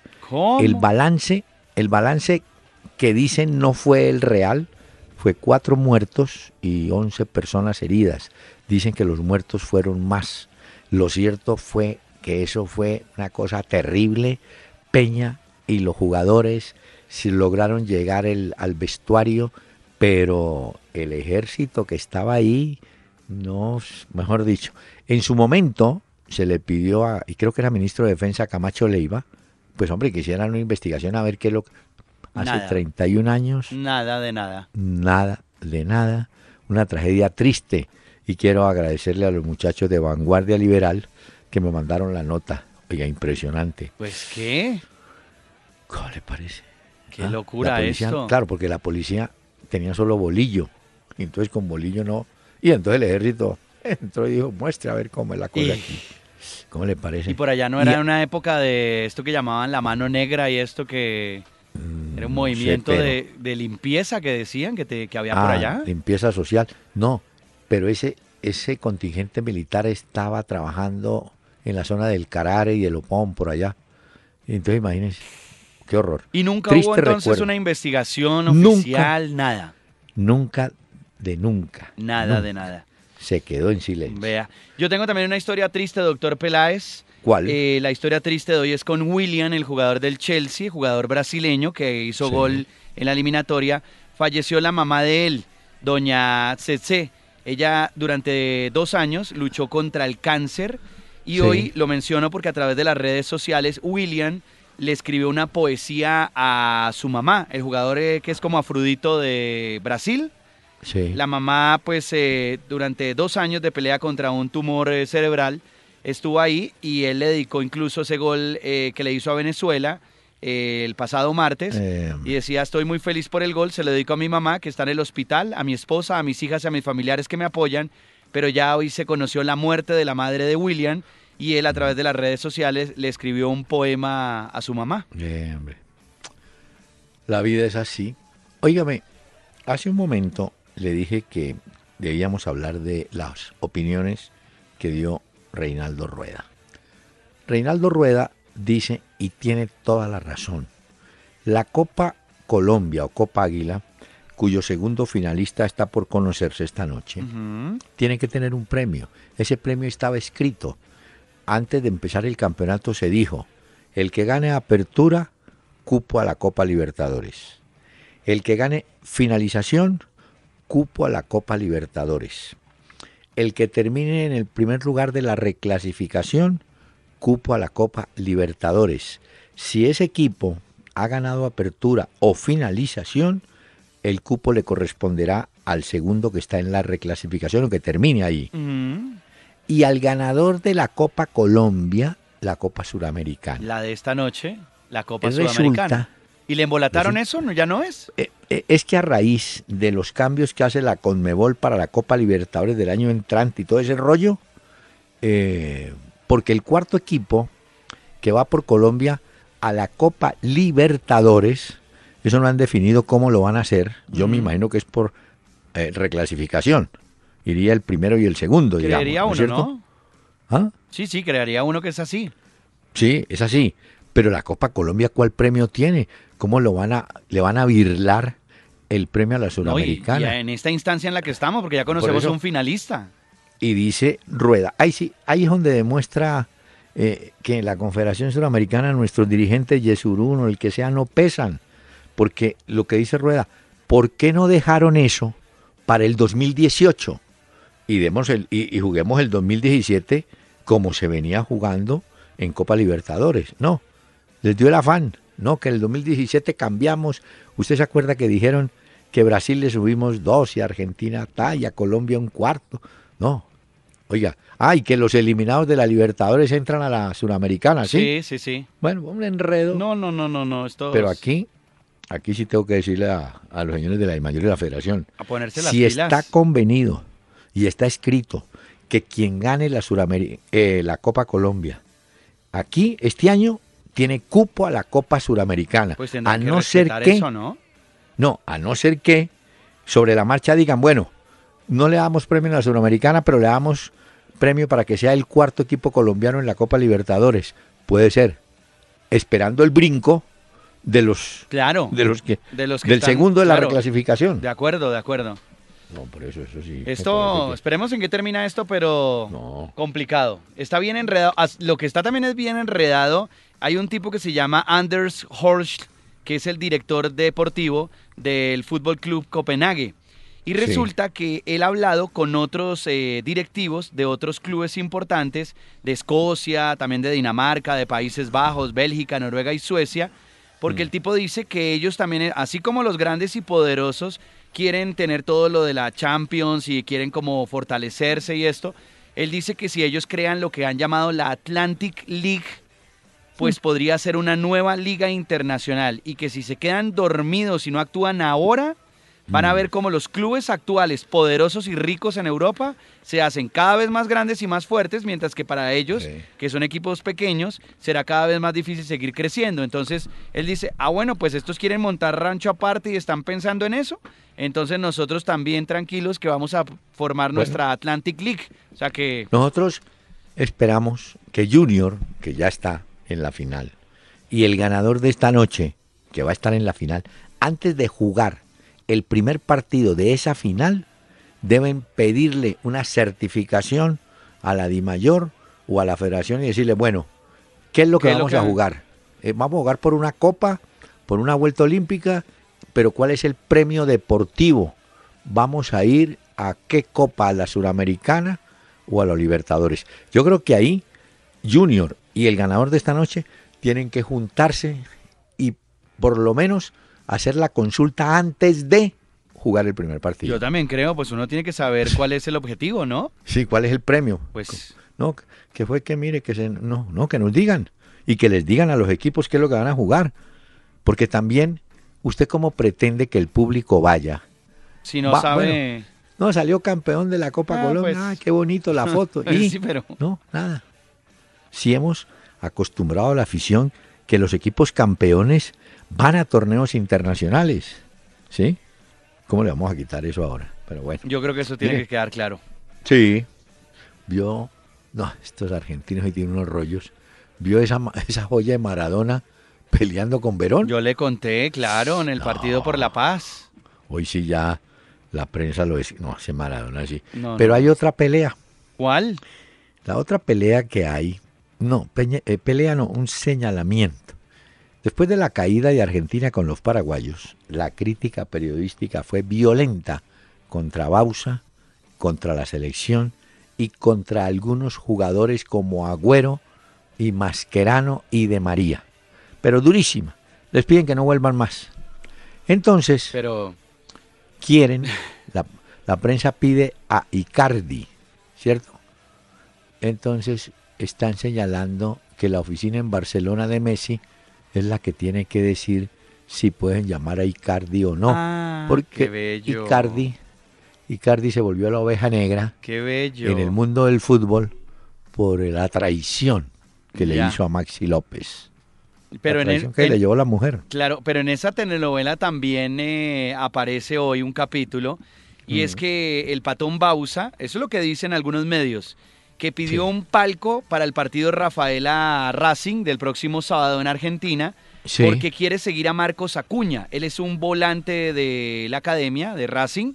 El balance, el balance que dicen no fue el real, fue cuatro muertos y once personas heridas. Dicen que los muertos fueron más. Lo cierto fue que eso fue una cosa terrible. Peña y los jugadores si lograron llegar el, al vestuario, pero el ejército que estaba ahí, no, mejor dicho, en su momento se le pidió a, y creo que era ministro de Defensa Camacho Leiva, pues hombre, que hicieran una investigación a ver qué lo... Hace 31 años. Nada de nada. Nada de nada. Una tragedia triste. Y quiero agradecerle a los muchachos de Vanguardia Liberal que me mandaron la nota. Oiga, impresionante. Pues qué. ¿Cómo le parece? Qué ¿Ah? locura esto. Claro, porque la policía tenía solo bolillo. Y entonces con bolillo no. Y entonces el ejército entró y dijo, muestre a ver cómo es la cosa aquí. ¿Cómo le parece? Y por allá no era una época de esto que llamaban la mano negra y esto que mm, era un movimiento de, limpieza que decían que, te, que había por ah, allá. Limpieza social. No, pero ese, ese contingente militar estaba trabajando en la zona del Carare y del Opón, por allá. Entonces imagínense. Qué horror. Y nunca hubo entonces una investigación oficial, nada. Nunca de nunca. Nada de nada. Se quedó en silencio. Vea. Yo tengo también una historia triste, doctor Peláez. ¿Cuál? Eh, la historia triste de hoy es con William, el jugador del Chelsea, jugador brasileño que hizo gol en la eliminatoria. Falleció la mamá de él, doña Tsetse. Ella durante dos años luchó contra el cáncer y hoy lo menciono porque a través de las redes sociales William le escribió una poesía a su mamá, el jugador eh, que es como Afrodito de Brasil. Sí. La mamá, pues, eh, durante dos años de pelea contra un tumor eh, cerebral, estuvo ahí y él le dedicó incluso ese gol que le hizo a Venezuela el pasado martes y decía, estoy muy feliz por el gol, se lo dedico a mi mamá que está en el hospital, a mi esposa, a mis hijas y a mis familiares que me apoyan, pero ya hoy se conoció la muerte de la madre de William y él a través de las redes sociales le escribió un poema a su mamá. Bien, hombre. La vida es así. Óigame, hace un momento le dije que debíamos hablar de las opiniones que dio Reinaldo Rueda. Reinaldo Rueda dice, y tiene toda la razón, la Copa Colombia o Copa Águila, cuyo segundo finalista está por conocerse esta noche, tiene que tener un premio. Ese premio estaba escrito antes de empezar el campeonato se dijo, el que gane apertura cupo a la Copa Libertadores. El que gane finalización, cupo a la Copa Libertadores. El que termine en el primer lugar de la reclasificación, cupo a la Copa Libertadores. Si ese equipo ha ganado apertura o finalización, el cupo le corresponderá al segundo que está en la reclasificación o que termine ahí. Y al ganador de la Copa Colombia, la Copa Suramericana. La de esta noche, la Copa Suramericana. ¿Y le embolataron eso? ¿No, ¿Ya no es? Eh, eh, es que a raíz de los cambios que hace la Conmebol para la Copa Libertadores del año entrante y todo ese rollo, eh, porque el cuarto equipo que va por Colombia a la Copa Libertadores, eso no han definido cómo lo van a hacer. Yo me imagino que es por reclasificación. Iría el primero y el segundo, Creería uno, ¿no? ¿Ah? Sí, sí, crearía uno que es así. Sí, es así. Pero la Copa Colombia, ¿cuál premio tiene? ¿Cómo lo van a, le van a virlar el premio a la Sudamericana? en esta instancia en la que estamos, porque ya conocemos a un finalista. Y dice Rueda, ahí sí, ahí es donde demuestra eh, que en la Confederación Sudamericana nuestros dirigentes, Yesuruno, el que sea, no pesan. Porque lo que dice Rueda, ¿por qué no dejaron eso para el 2018? Y, demos el, y juguemos el 2017 como se venía jugando en Copa Libertadores. No, les dio el afán, no, que en el 2017 cambiamos. ¿Usted se acuerda que dijeron que Brasil le subimos dos y Argentina talla, Colombia un cuarto? No, oiga, ay, que los eliminados de la Libertadores entran a la Suramericana, ¿sí? Sí, sí, sí. Bueno, un enredo. No, no, no, no, no. Esto Pero aquí, aquí sí tengo que decirle a, los señores de la mayoría de la Federación. A ponerse las Si está convenido y está escrito que quien gane la, eh, la Copa Colombia aquí este año tiene cupo a la Copa Suramericana. Pues a no ser que ¿no? no, a no ser que sobre la marcha digan, bueno, no le damos premio a la Suramericana, pero le damos premio para que sea el cuarto equipo colombiano en la Copa Libertadores. Puede ser, esperando el brinco de los claro de los que, del segundo de la reclasificación. De acuerdo, de acuerdo. No, por eso, eso sí. Esto, esperemos en qué termina esto, pero complicado. Está bien enredado. Lo que está también es bien enredado. Hay un tipo que se llama Anders Horst, que es el director deportivo del Fútbol Club Copenhague. Y resulta que él ha hablado con otros eh, directivos de otros clubes importantes, de Escocia, también de Dinamarca, de Países Bajos, Bélgica, Noruega y Suecia, porque mm. el tipo dice que ellos también, así como los grandes y poderosos, quieren tener todo lo de la Champions y quieren como fortalecerse y esto. Él dice que si ellos crean lo que han llamado la Atlantic League, pues mm. podría ser una nueva liga internacional y que si se quedan dormidos y no actúan ahora, Van a mm. ver cómo los clubes actuales, poderosos y ricos en Europa, se hacen cada vez más grandes y más fuertes, mientras que para ellos, que son equipos pequeños, será cada vez más difícil seguir creciendo. Entonces, él dice, ah, bueno, pues estos quieren montar rancho aparte y están pensando en eso. Entonces nosotros también tranquilos que vamos a formar nuestra Atlantic League. O sea que... Nosotros esperamos que Junior, que ya está en la final, y el ganador de esta noche, que va a estar en la final, antes de jugar el primer partido de esa final deben pedirle una certificación a la DIMAYOR o a la federación y decirle, bueno, ¿qué es lo que vamos a jugar? Eh, vamos a jugar por una copa, por una vuelta olímpica, pero ¿cuál es el premio deportivo? Vamos a ir a qué copa, a la suramericana o a los Libertadores. Yo creo que ahí Junior y el ganador de esta noche tienen que juntarse y por lo menos hacer la consulta antes de jugar el primer partido. Yo también creo, pues uno tiene que saber cuál es el objetivo, ¿no? Sí, cuál es el premio. Pues no, que fue que mire que se no, no, que nos digan y que les digan a los equipos qué es lo que van a jugar, porque también usted cómo pretende que el público vaya. Si no sabe no, salió campeón de la Copa ah, Colombia. Pues. qué bonito la foto. y, sí, pero... No, nada. Si hemos acostumbrado a la afición que los equipos campeones van a torneos internacionales. ¿Sí? ¿Cómo le vamos a quitar eso ahora? Pero bueno. Yo creo que eso tiene que quedar claro. Sí. Vio, no, estos argentinos ahí tienen unos rollos. Vio esa, esa joya de Maradona peleando con Verón. Yo le conté, claro, en el partido por la paz. Hoy sí ya la prensa lo dice. No, ese Maradona sí. Pero hay otra pelea. ¿Cuál? La otra pelea que hay, no, eh, pelea no, un señalamiento Después de la caída de Argentina con los paraguayos, la crítica periodística fue violenta contra Bausa, contra la selección y contra algunos jugadores como Agüero y Mascherano y de María. Pero durísima. Les piden que no vuelvan más. Entonces, Pero... quieren, la, la prensa pide a Icardi, ¿cierto? Entonces están señalando que la oficina en Barcelona de Messi es la que tiene que decir si pueden llamar a Icardi o no. Ah, porque qué bello. Icardi, Icardi se volvió la oveja negra Qué bello. en el mundo del fútbol por la traición que le hizo a Maxi López. Pero la en, traición el- que en- le llevó la mujer. Claro, pero en esa telenovela también eh, aparece hoy un capítulo y es que el patón Bausa, eso es lo que dicen algunos medios, que pidió Sí. un palco para el partido Rafaela Racing del próximo sábado en Argentina Sí. porque quiere seguir a Marcos Acuña. Él es un volante de la academia de Racing.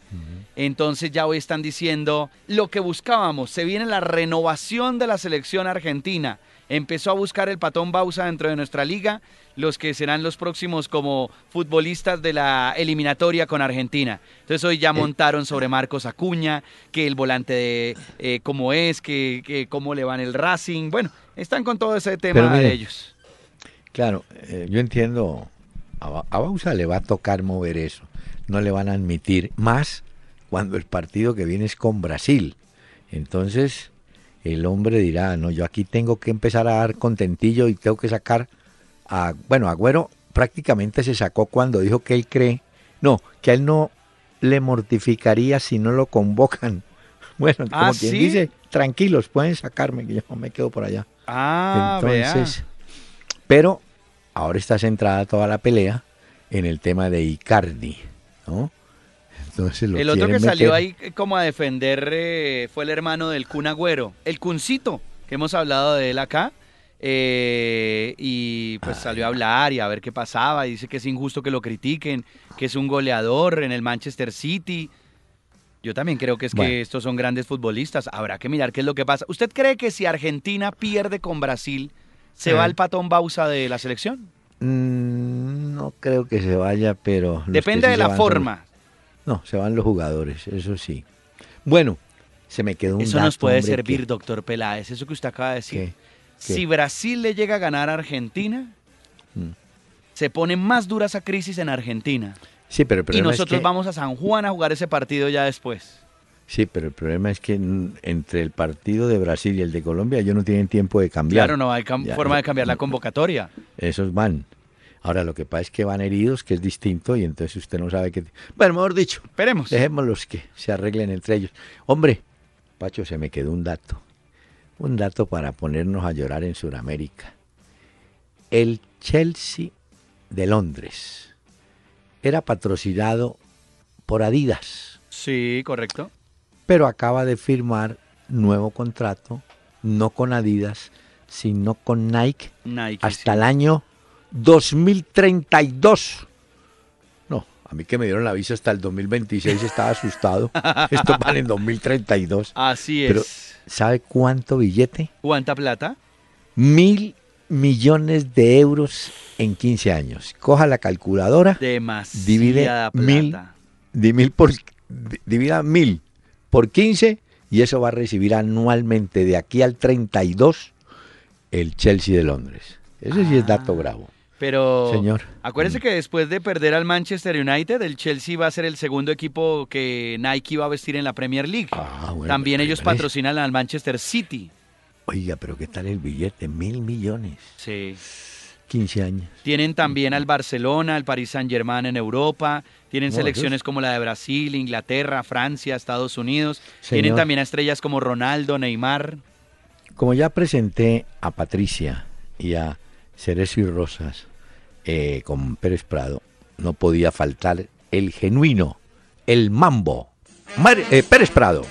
Entonces ya hoy están diciendo lo que buscábamos, se viene la renovación de la selección argentina. Empezó a buscar el patón Bausa dentro de nuestra liga, los que serán los próximos como futbolistas de la eliminatoria con Argentina. Entonces hoy ya montaron sobre Marcos Acuña, que el volante de eh, cómo es, que, que cómo le va en el Racing. Bueno, están con todo ese tema mire, de ellos. Claro, eh, yo entiendo, a, a Bausa le va a tocar mover eso, no le van a admitir más cuando el partido que viene es con Brasil. Entonces el hombre dirá, no, yo aquí tengo que empezar a dar contentillo y tengo que sacar a, bueno, Agüero prácticamente se sacó cuando dijo que él cree, no, que a él no le mortificaría si no lo convocan. Bueno, como Ah, quien ¿sí? dice, tranquilos, pueden sacarme, que yo me quedo por allá. Ah, Entonces, pero ahora está centrada toda la pelea en el tema de Icardi, ¿no? Entonces lo El otro que salió ahí eh, como a defender eh, fue el hermano del Kun Agüero, el Cuncito, que hemos hablado de él acá. eh, y pues salió a hablar y a ver qué pasaba. Y dice que es injusto que lo critiquen, que es un goleador en el Manchester City. Yo también creo que es Bueno. que estos son grandes futbolistas. Habrá que mirar qué es lo que pasa. ¿Usted cree que si Argentina pierde con Brasil, se va el patón Bausa de la selección? Mm, no creo que se vaya, pero... Depende de la van forma. No, se van los jugadores, eso sí. Bueno, se me quedó un Eso nos puede hombre, servir, que- doctor Peláez. Eso que usted acaba de decir. Si Brasil le llega a ganar a Argentina, Mm. se pone más dura esa crisis en Argentina. Sí, pero el Y es nosotros que- vamos a San Juan a jugar ese partido ya después. Sí, pero el problema es que entre el partido de Brasil y el de Colombia ellos no tienen tiempo de cambiar. Claro, no hay Ya, forma de cambiar la convocatoria. Esos van. Ahora lo que pasa es que van heridos, que es distinto, y entonces usted no sabe qué... Bueno, mejor dicho, Esperemos. dejémoslos que se arreglen entre ellos. Hombre, Pacho, se me quedó un dato. Un dato para ponernos a llorar en Sudamérica. El Chelsea de Londres era patrocinado por Adidas, Sí, correcto. pero acaba de firmar nuevo contrato, no con Adidas, sino con Nike Nike. hasta sí. el año 2032. No, a mí que me dieron la visa hasta el 2026 estaba asustado. Esto vale en 2032. Así es. Pero, ¿sabe cuánto billete? ¿Cuánta plata? Mil millones de euros en 15 años. Coja la calculadora, Demasiada divide plata. mil, di mil por, di- divida mil por 15 y eso va a recibir anualmente de aquí al 32 el Chelsea de Londres. Eso sí es dato Ah. bravo. Pero Señor. acuérdese Mm. que después de perder al Manchester United, el Chelsea va a ser el segundo equipo que Nike va a vestir en la Premier League. Ah, bueno, También pero ellos patrocinan al Manchester City. Oiga, pero ¿qué tal el billete? Mil millones. Sí. 15 años. Tienen también al Barcelona, al Paris Saint Germain en Europa. Tienen selecciones como la de Brasil, Inglaterra, Francia, Estados Unidos. Tienen también a estrellas como Ronaldo, Neymar. Como ya presenté a Patricia y a Cerezo y Rosas eh, con Pérez Prado, no podía faltar el genuino, el mambo. Eh, Pérez Prado.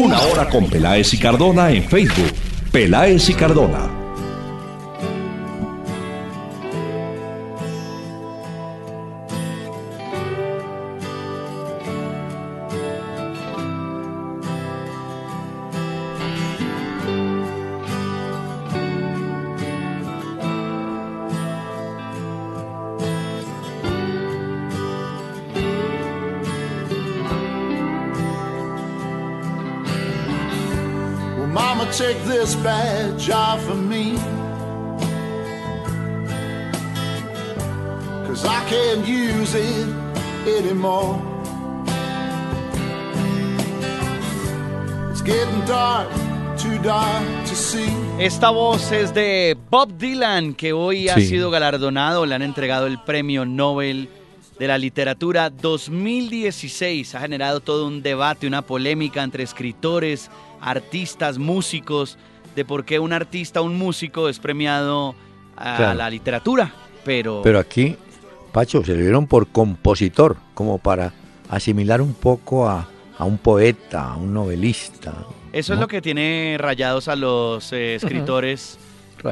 Una hora con Peláez y Cardona en Facebook. Peláez y Cardona. Esta voz es de Bob Dylan, que hoy ha sido galardonado, le han entregado el Premio Nobel de la Literatura 2016. Ha generado todo un debate, una polémica entre escritores, artistas, músicos, de por qué un artista, un músico es premiado a la literatura. Pero... Pero aquí, Pacho, se le dieron por compositor, como para asimilar un poco a, a un poeta, a un novelista. Eso es lo que tiene rayados a los eh, escritores,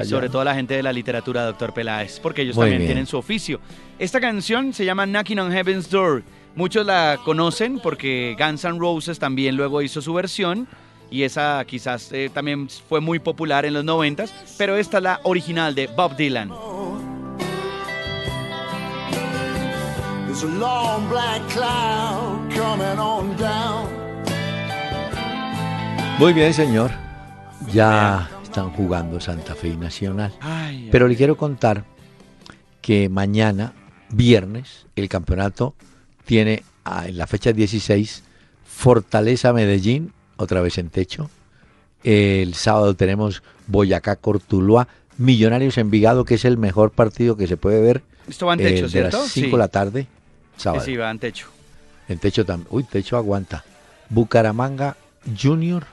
sobre todo a la gente de la literatura, doctor Peláez, porque ellos también tienen su oficio. Esta canción se llama Knocking on Heaven's Door. Muchos la conocen porque Guns N' Roses también luego hizo su versión y esa quizás eh, también fue muy popular en los noventas, pero esta es la original de Bob Dylan. Muy bien, señor. Ya están jugando Santa Fe Nacional. Pero le quiero contar que mañana, viernes, el campeonato tiene ah, en la fecha 16 Fortaleza Medellín, otra vez en techo. El sábado tenemos Boyacá Cortuluá, Millonarios Envigado, que es el mejor partido que se puede ver. Esto va en techo, eh, de las 5 de la tarde, sábado. Sí, va en techo. En techo también. Uy, techo aguanta. Bucaramanga Junior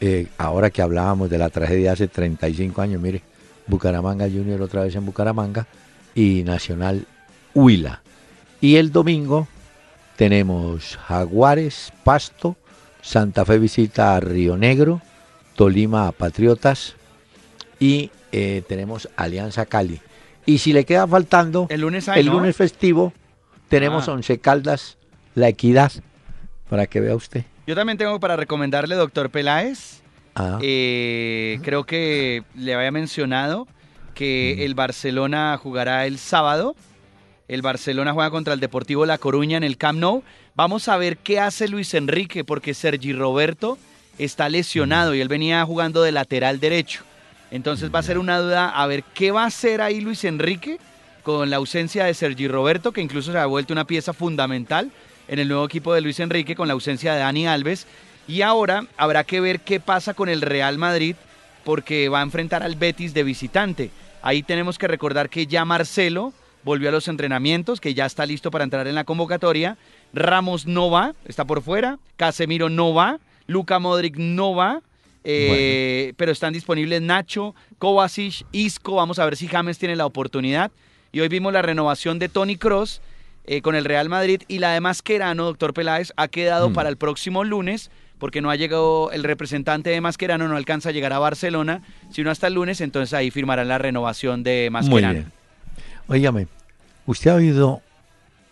eh, ahora que hablábamos de la tragedia hace 35 años, mire, Bucaramanga Junior otra vez en Bucaramanga y Nacional Huila. Y el domingo tenemos Jaguares, Pasto, Santa Fe visita a Río Negro, Tolima a Patriotas y eh, tenemos Alianza Cali. Y si le queda faltando, el lunes, el lunes festivo, tenemos ah. Once Caldas, La Equidad, para que vea usted. Yo también tengo para recomendarle, doctor Peláez. Ah. Eh, creo que le había mencionado que el Barcelona jugará el sábado. El Barcelona juega contra el Deportivo La Coruña en el Camp Nou. Vamos a ver qué hace Luis Enrique, porque Sergi Roberto está lesionado y él venía jugando de lateral derecho. Entonces va a ser una duda a ver qué va a hacer ahí Luis Enrique con la ausencia de Sergi Roberto, que incluso se ha vuelto una pieza fundamental en el nuevo equipo de Luis Enrique con la ausencia de Dani Alves. Y ahora habrá que ver qué pasa con el Real Madrid porque va a enfrentar al Betis de visitante. Ahí tenemos que recordar que ya Marcelo volvió a los entrenamientos, que ya está listo para entrar en la convocatoria. Ramos no va, está por fuera. Casemiro no va. Luca Modric no va. Eh, pero están disponibles Nacho, Kovacic, Isco. Vamos a ver si James tiene la oportunidad. Y hoy vimos la renovación de Tony Cross eh, con el Real Madrid y la de Mascherano, doctor Peláez, ha quedado mm. para el próximo lunes porque no ha llegado el representante de Mascherano, no alcanza a llegar a Barcelona, sino hasta el lunes, entonces ahí firmarán la renovación de Mascherano. Muy Óigame, usted ha oído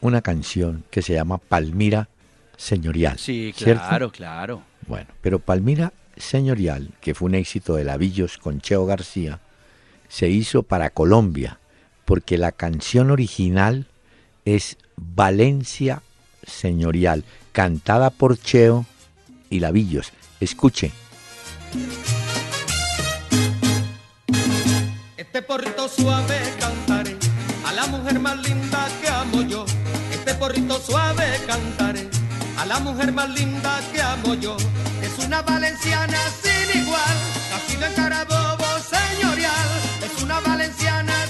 una canción que se llama Palmira Señorial. Sí, claro, claro. Bueno, pero Palmira Señorial, que fue un éxito de Lavillos con Cheo García, se hizo para Colombia, porque la canción original es Valencia Señorial, cantada por Cheo y Lavillos. Escuche. Este porrito suave cantaré a la mujer más linda que amo yo. Este porrito suave cantaré a la mujer más linda que amo yo. Es una valenciana sin igual, nacido en Carabobo señorial. Es una valenciana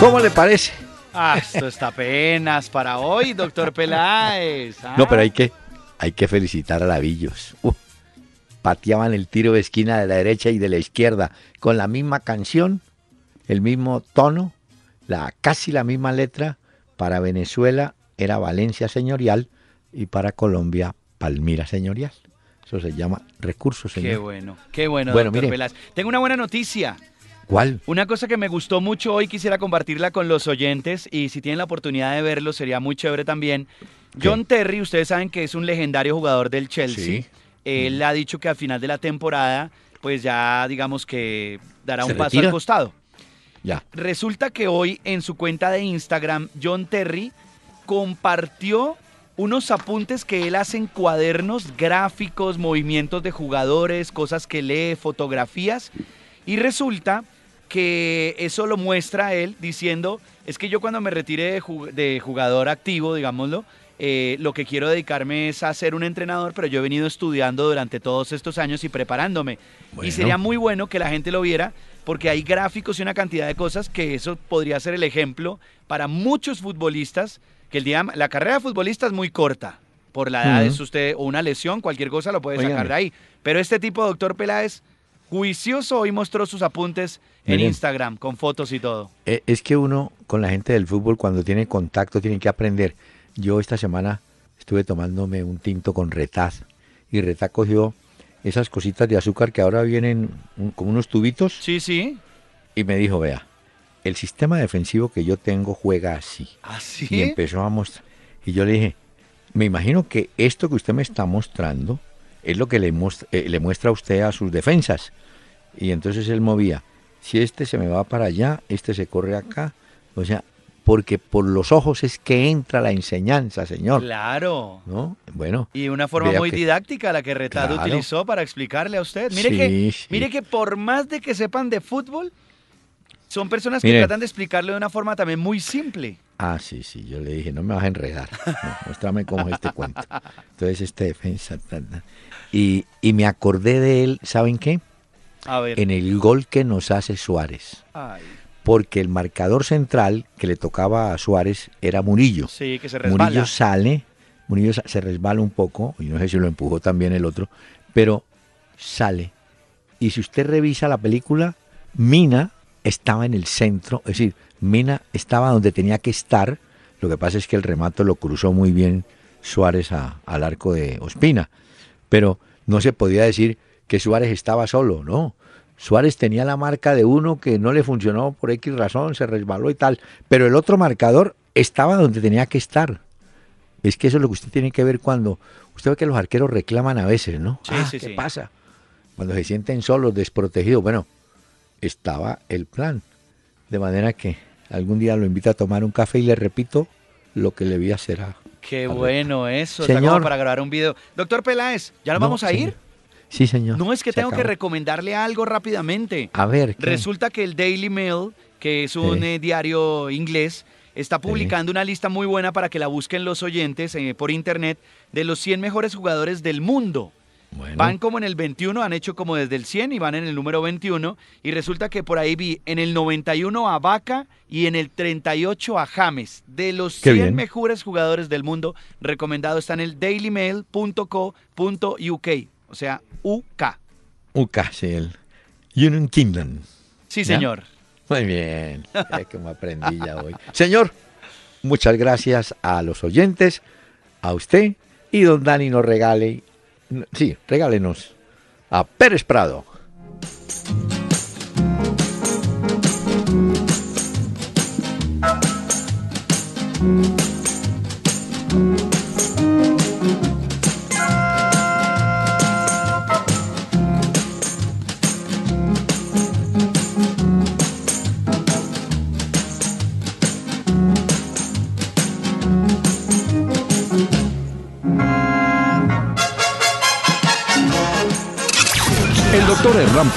¿Cómo le parece? Ah, esto está apenas para hoy, doctor Peláez. No, pero hay que, hay que felicitar a Lavillos. Uh, pateaban el tiro de esquina de la derecha y de la izquierda con la misma canción, el mismo tono, la, casi la misma letra. Para Venezuela era Valencia señorial y para Colombia Palmira señorial. Eso se llama recursos señor. Qué bueno, qué bueno, bueno doctor Tengo una buena noticia. ¿Cuál? Una cosa que me gustó mucho hoy, quisiera compartirla con los oyentes y si tienen la oportunidad de verlo sería muy chévere también. John Terry, ustedes saben que es un legendario jugador del Chelsea. Él ha dicho que al final de la temporada, pues ya digamos que dará un paso al costado. Ya. Resulta que hoy en su cuenta de Instagram, John Terry compartió unos apuntes que él hace en cuadernos, gráficos, movimientos de jugadores, cosas que lee, fotografías. Y resulta que eso lo muestra él diciendo, es que yo cuando me retire de, jugador activo, digámoslo, eh, lo que quiero dedicarme es a ser un entrenador, pero yo he venido estudiando durante todos estos años y preparándome. Y sería muy bueno que la gente lo viera porque hay gráficos y una cantidad de cosas que eso podría ser el ejemplo para muchos futbolistas que el día, la carrera de futbolista es muy corta. Por la edad es usted o una lesión, cualquier cosa lo puede sacar de ahí. Pero este tipo, doctor Peláez, juicioso hoy mostró sus apuntes en Instagram con fotos y todo. Eh, es que uno con la gente del fútbol cuando tiene contacto tiene que aprender. Yo esta semana estuve tomándome un tinto con Retaz y Retaz cogió esas cositas de azúcar que ahora vienen como unos tubitos. Sí, sí. Y me dijo, vea, el sistema defensivo que yo tengo juega así. ¿Así? ¿Ah, y empezó a mostrar. Y yo le dije, me imagino que esto que usted me está mostrando es lo que le, eh, le muestra a usted a sus defensas. Y entonces él movía. Si este se me va para allá, este se corre acá. O sea, porque por los ojos es que entra la enseñanza, señor. Claro. ¿No? Bueno. Y una forma muy didáctica la que Retado utilizó para explicarle a usted. Mire, que, mire que por más de que sepan de fútbol, son personas que tratan de explicarle de una forma también muy simple. Ah, sí, sí, yo le dije, no me vas a enredar, muéstrame cómo es este cuento. Entonces, este defensa. Y, y me acordé de él, ¿saben qué? A ver. En el gol que nos hace Suárez. Porque el marcador central que le tocaba a Suárez era Murillo. Sí, que se resbala. Murillo sale, Murillo se resbala un poco, y no sé si lo empujó también el otro, pero sale. Y si usted revisa la película, Mina estaba en el centro, es decir, Mina estaba donde tenía que estar, lo que pasa es que el remato lo cruzó muy bien Suárez al arco de Ospina, pero no se podía decir que Suárez estaba solo, no. Suárez tenía la marca de uno que no le funcionó por X razón, se resbaló y tal, pero el otro marcador estaba donde tenía que estar. Es que eso es lo que usted tiene que ver cuando usted ve que los arqueros reclaman a veces, ¿no? Sí, ah, ¿Qué pasa? Cuando se sienten solos, desprotegidos. Bueno, estaba el plan. De manera que algún día lo invito a tomar un café y le repito lo que le vi hacer a. Qué bueno eso, señor, para grabar un video. Doctor Peláez, ¿ya nos vamos a ir? Sí, señor. No es que tengo que recomendarle algo rápidamente. A ver. Resulta que el Daily Mail, que es un eh, diario inglés, está publicando una lista muy buena para que la busquen los oyentes eh, por internet de los 100 mejores jugadores del mundo. Van como en el 21, han hecho como desde el 100 y van en el número 21. Y resulta que por ahí vi en el 91 a Vaca y en el 38 a James. De los 100 mejores jugadores del mundo, recomendado está en el dailymail.co.uk. O sea, UK. UK, sí, el Union Kingdom. Sí, señor. Muy bien. Es que me aprendí ya hoy. Señor, muchas gracias a los oyentes, a usted y don Dani nos regale sí, regálenos a Pérez Prado.